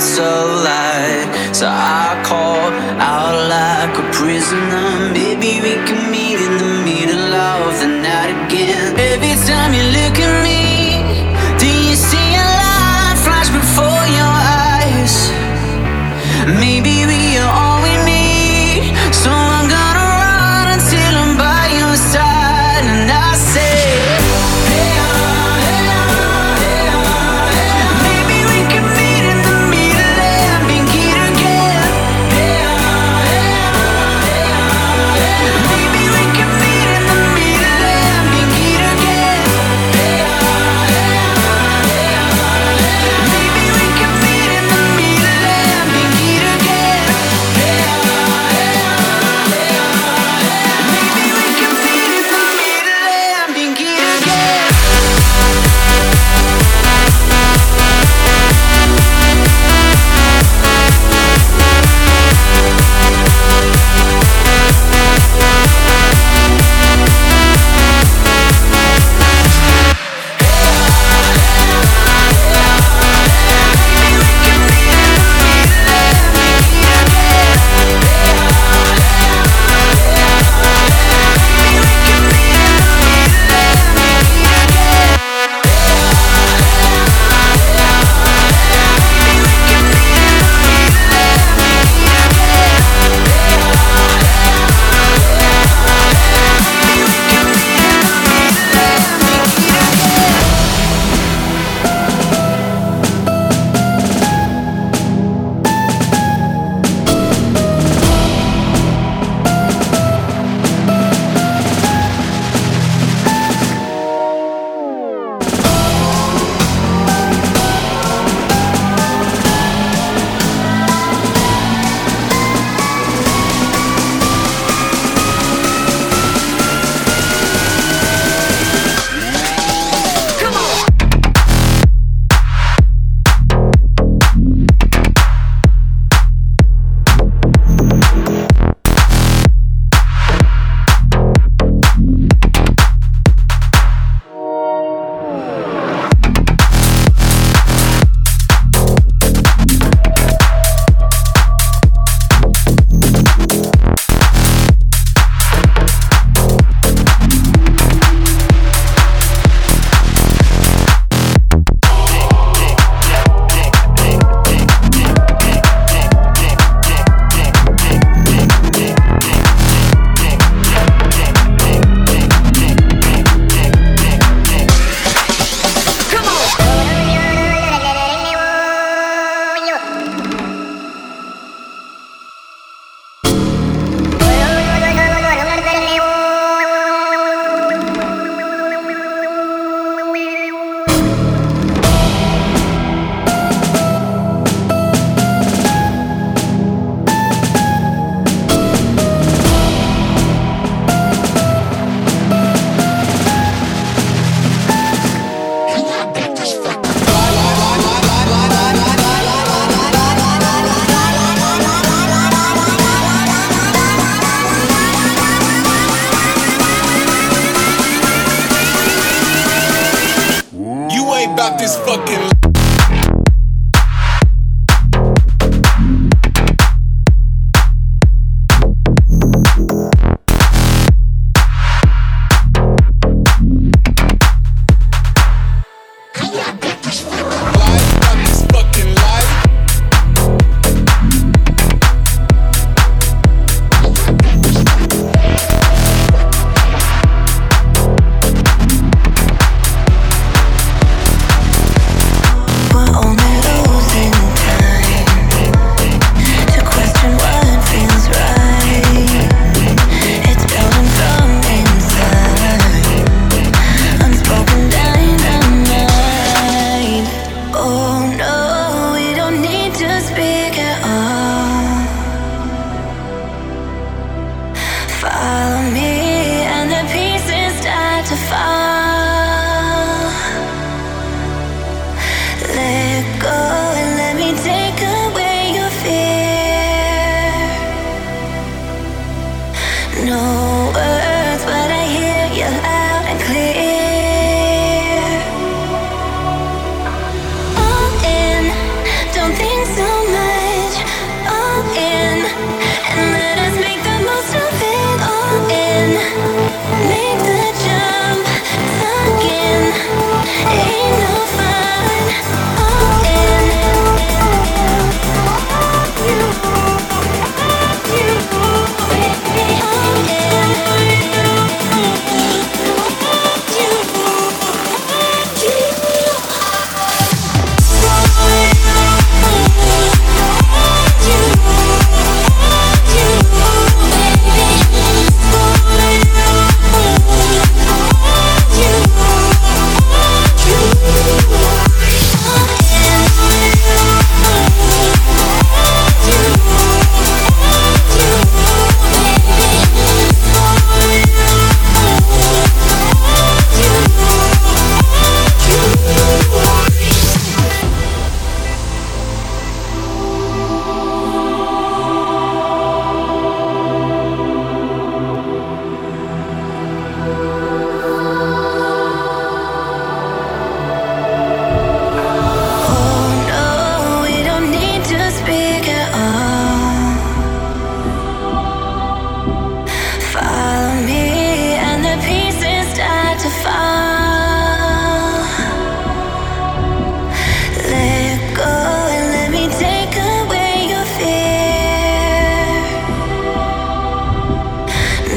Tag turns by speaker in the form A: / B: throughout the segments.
A: it's a lie. So I call out like a prisoner. Maybe we can meet in the middle of the night again. Every time you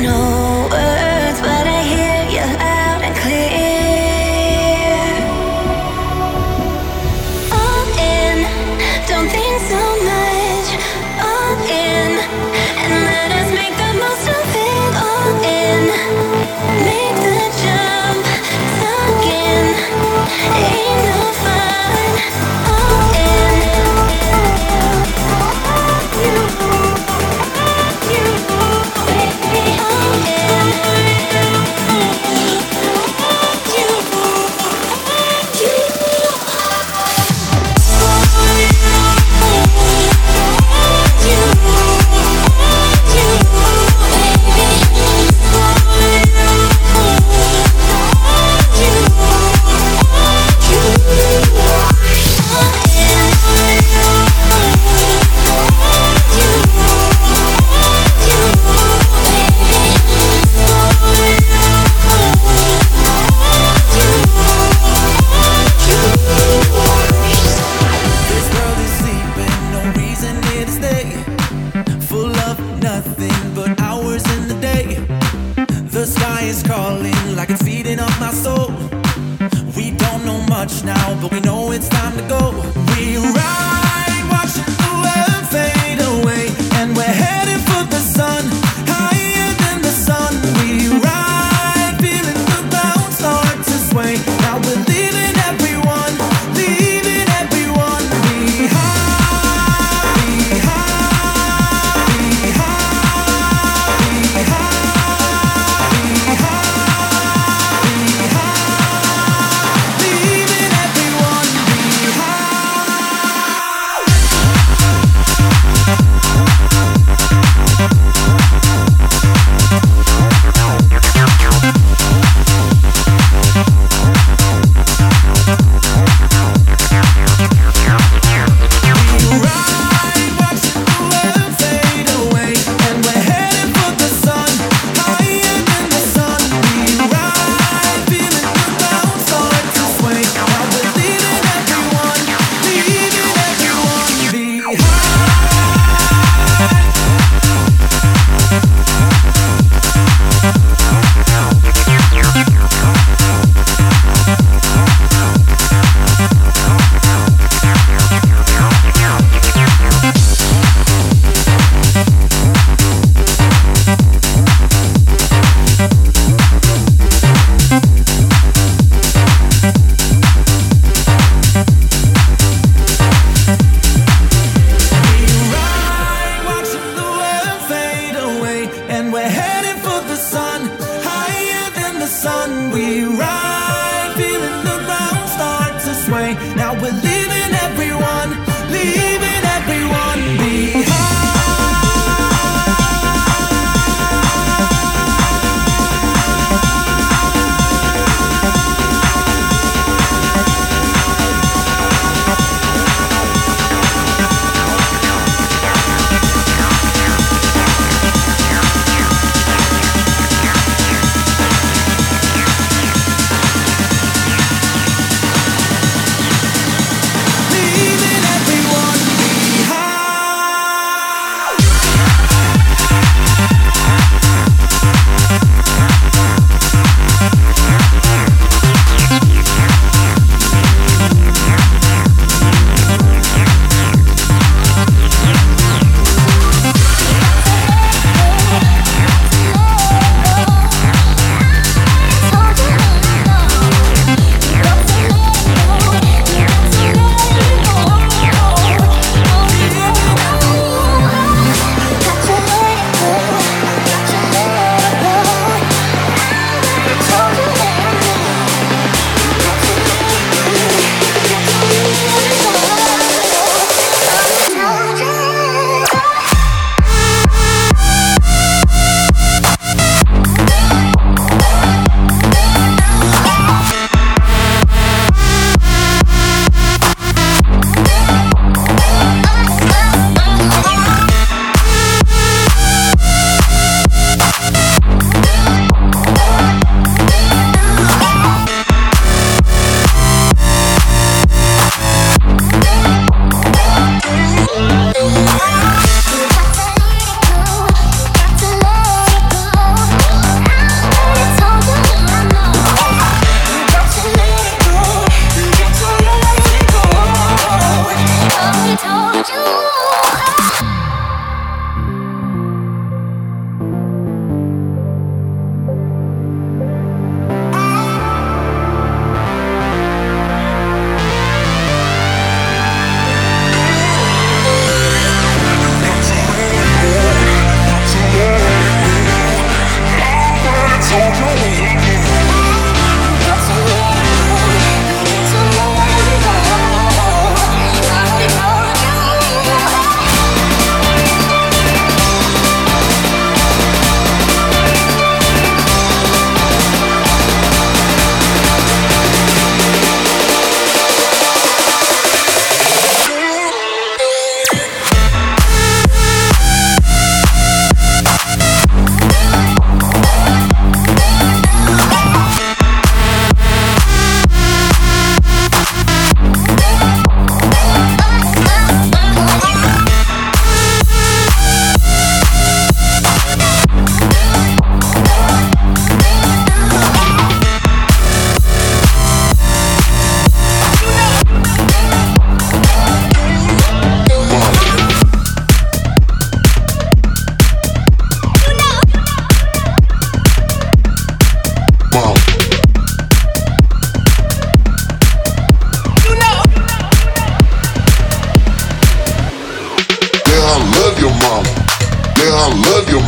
B: know.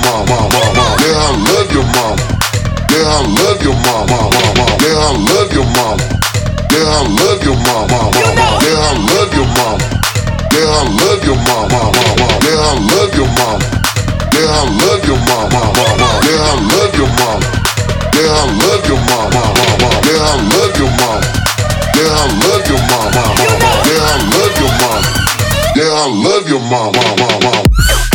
B: Mom. mom. Yeah, I love your mom. Yeah, I love your mom. mom. Yeah, I love your mom. Yeah, I love your mom. mom. Yeah, I love your mom. Yeah, I love your mom. mom. Yeah, I love your mom. Yeah, I love your mom. mom. Yeah, I love your mom. Yeah, I love your mom. mom. Yeah, I love your mom. Yeah, I love your mom. mom. Yeah, I love your mom. Yeah, I love your mom, mom.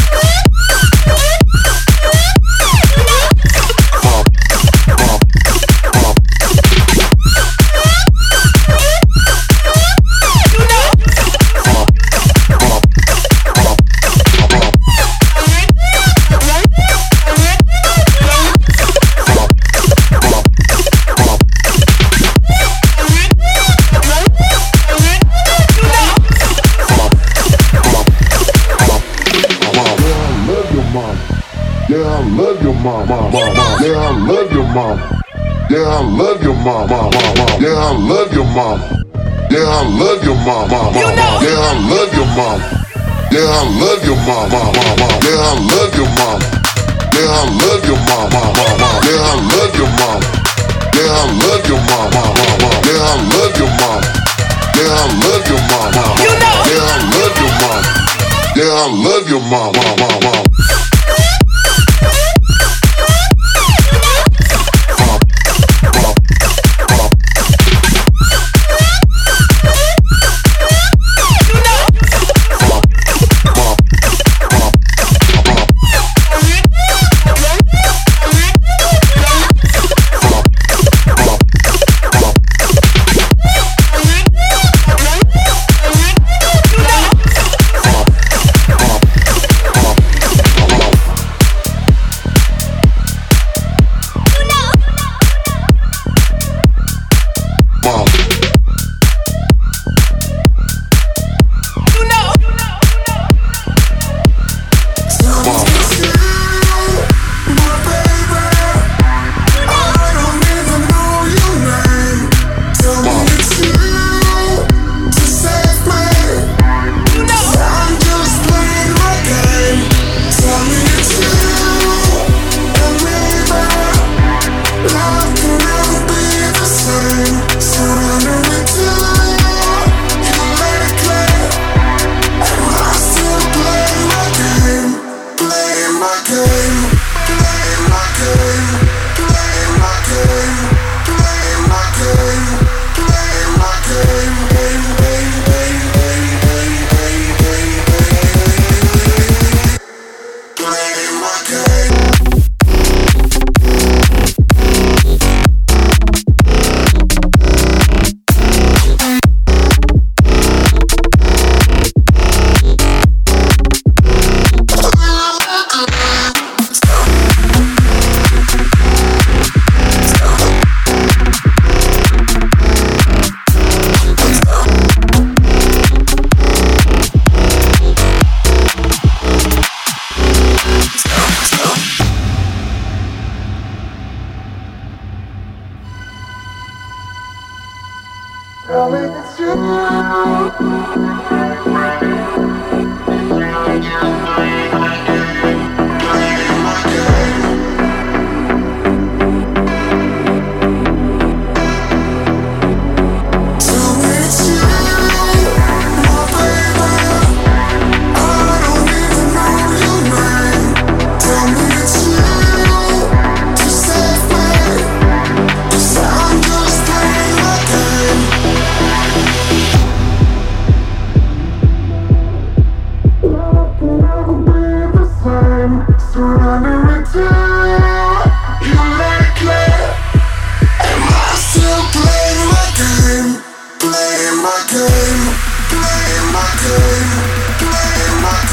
B: Mom, mom. Yeah, I love your mom. Yeah, I love your mom. Yeah, I love your mom. Yeah, I love your mom. Yeah, I love your mom. Yeah, I love your mom. Yeah, I love your mom. Yeah, I love your mom. Yeah, I love your mom. Yeah, I love your mom. Yeah, I love your mom. Yeah, I love your mom. Yeah, I love your mom. Yeah, I love your mom,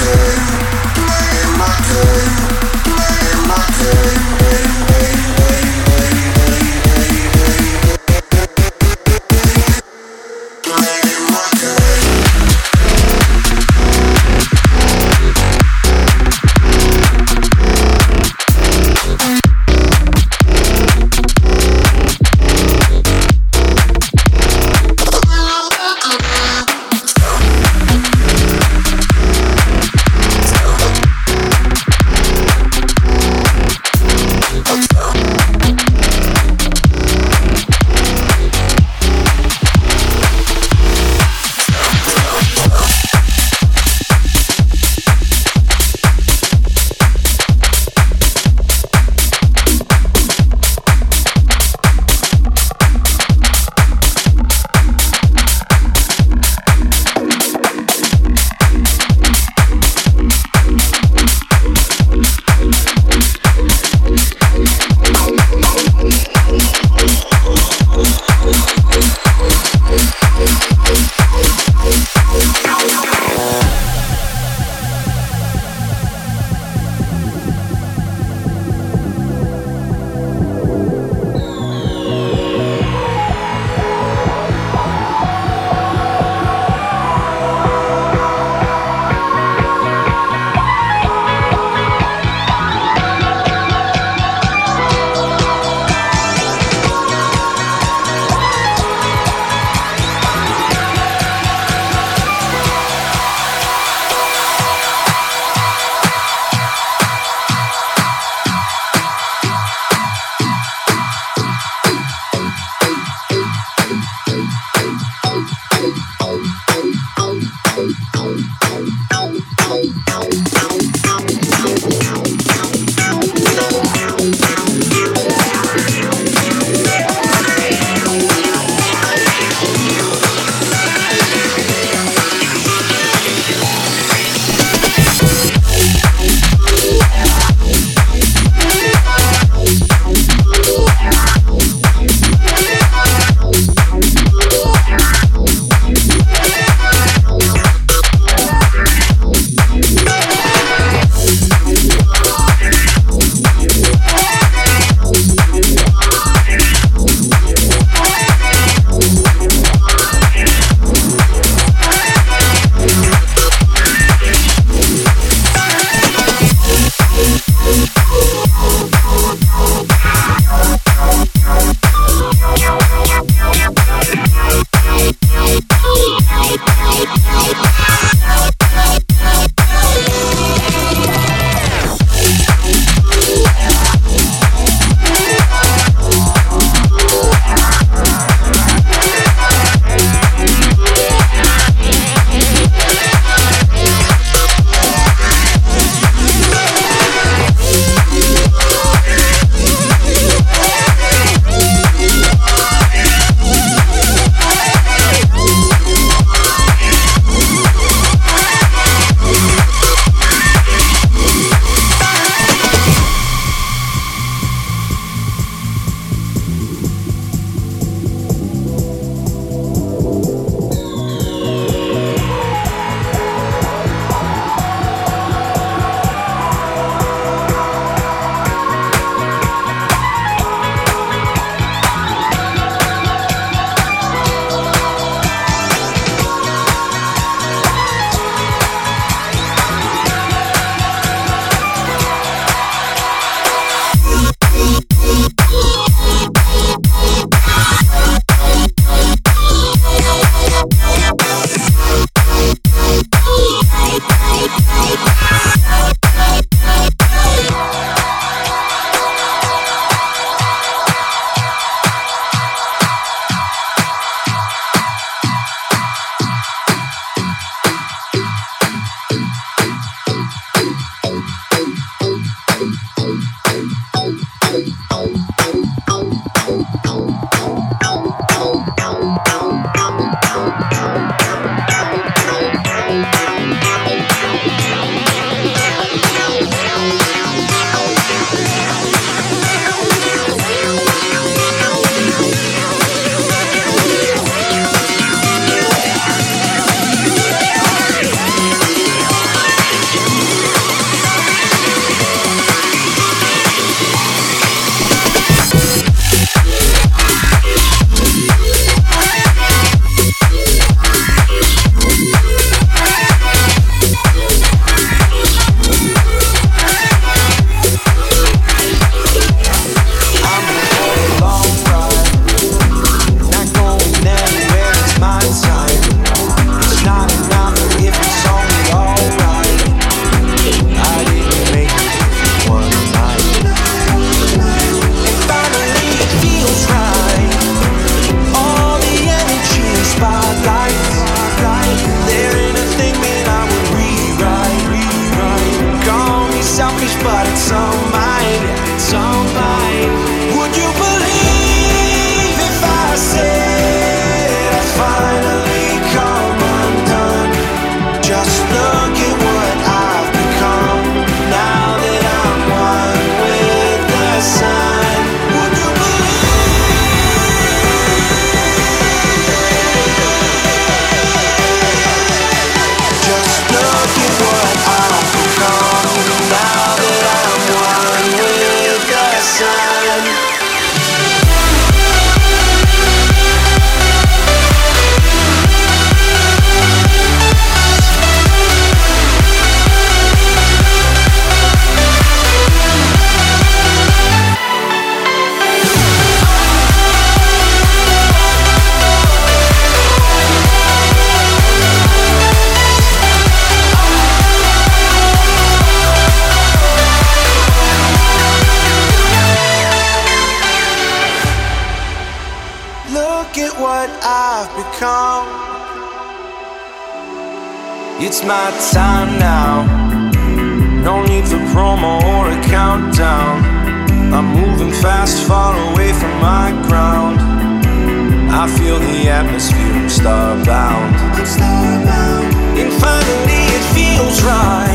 C: Yeah. my time now. No need for promo or a countdown. I'm moving fast, far away from my ground. I feel the atmosphere, I'm starbound. I'm starbound. And finally, it feels right.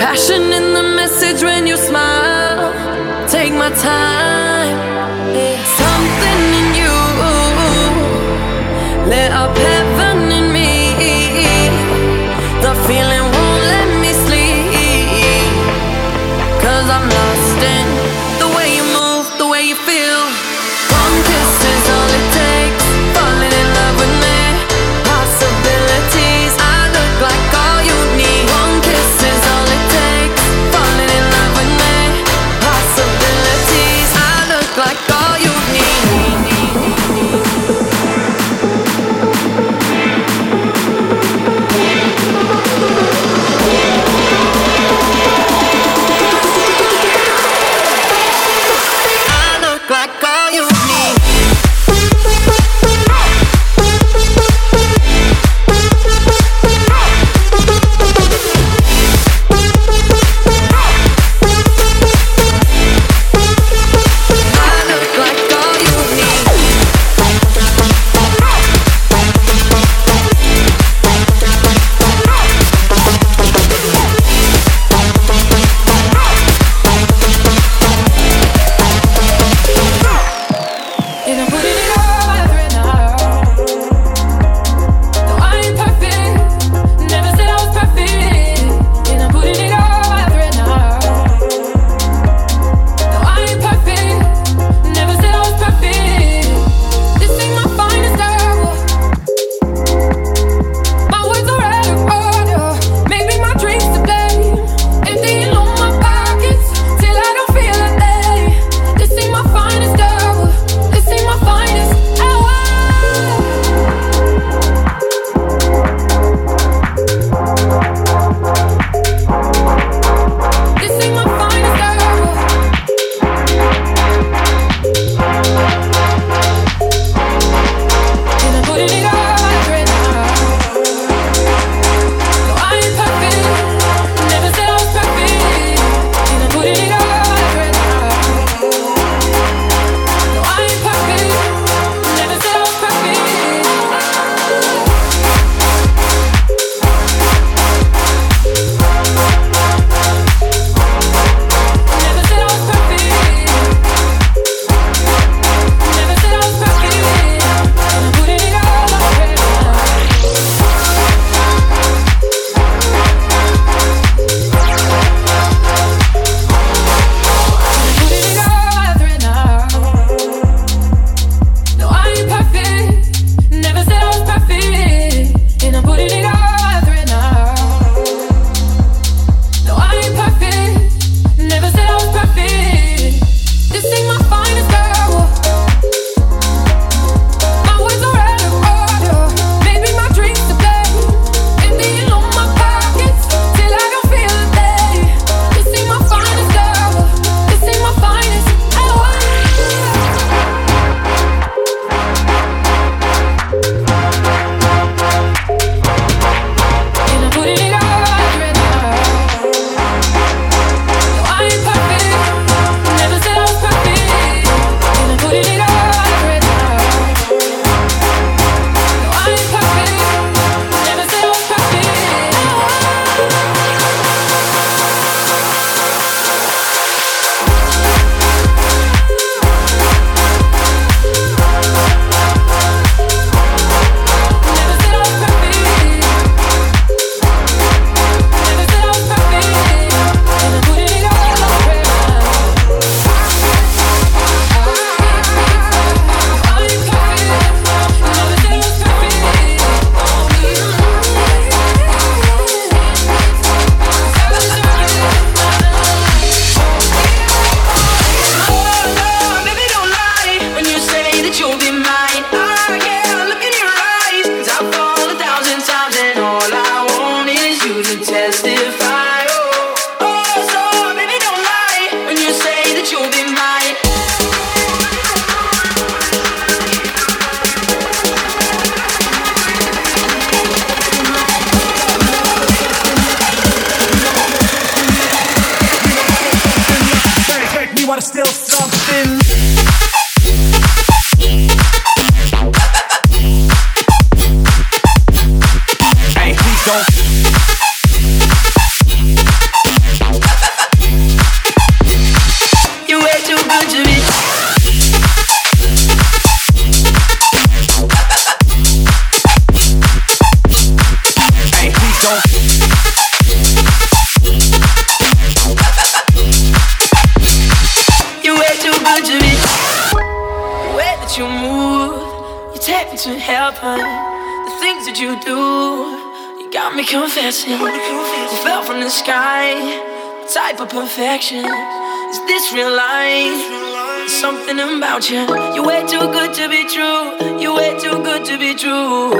D: Passion in the message when you smile. Take my time. Something in you. Let
A: perfection. Is this real life? Something about you. You're way too good to be true. You're way too good to be true.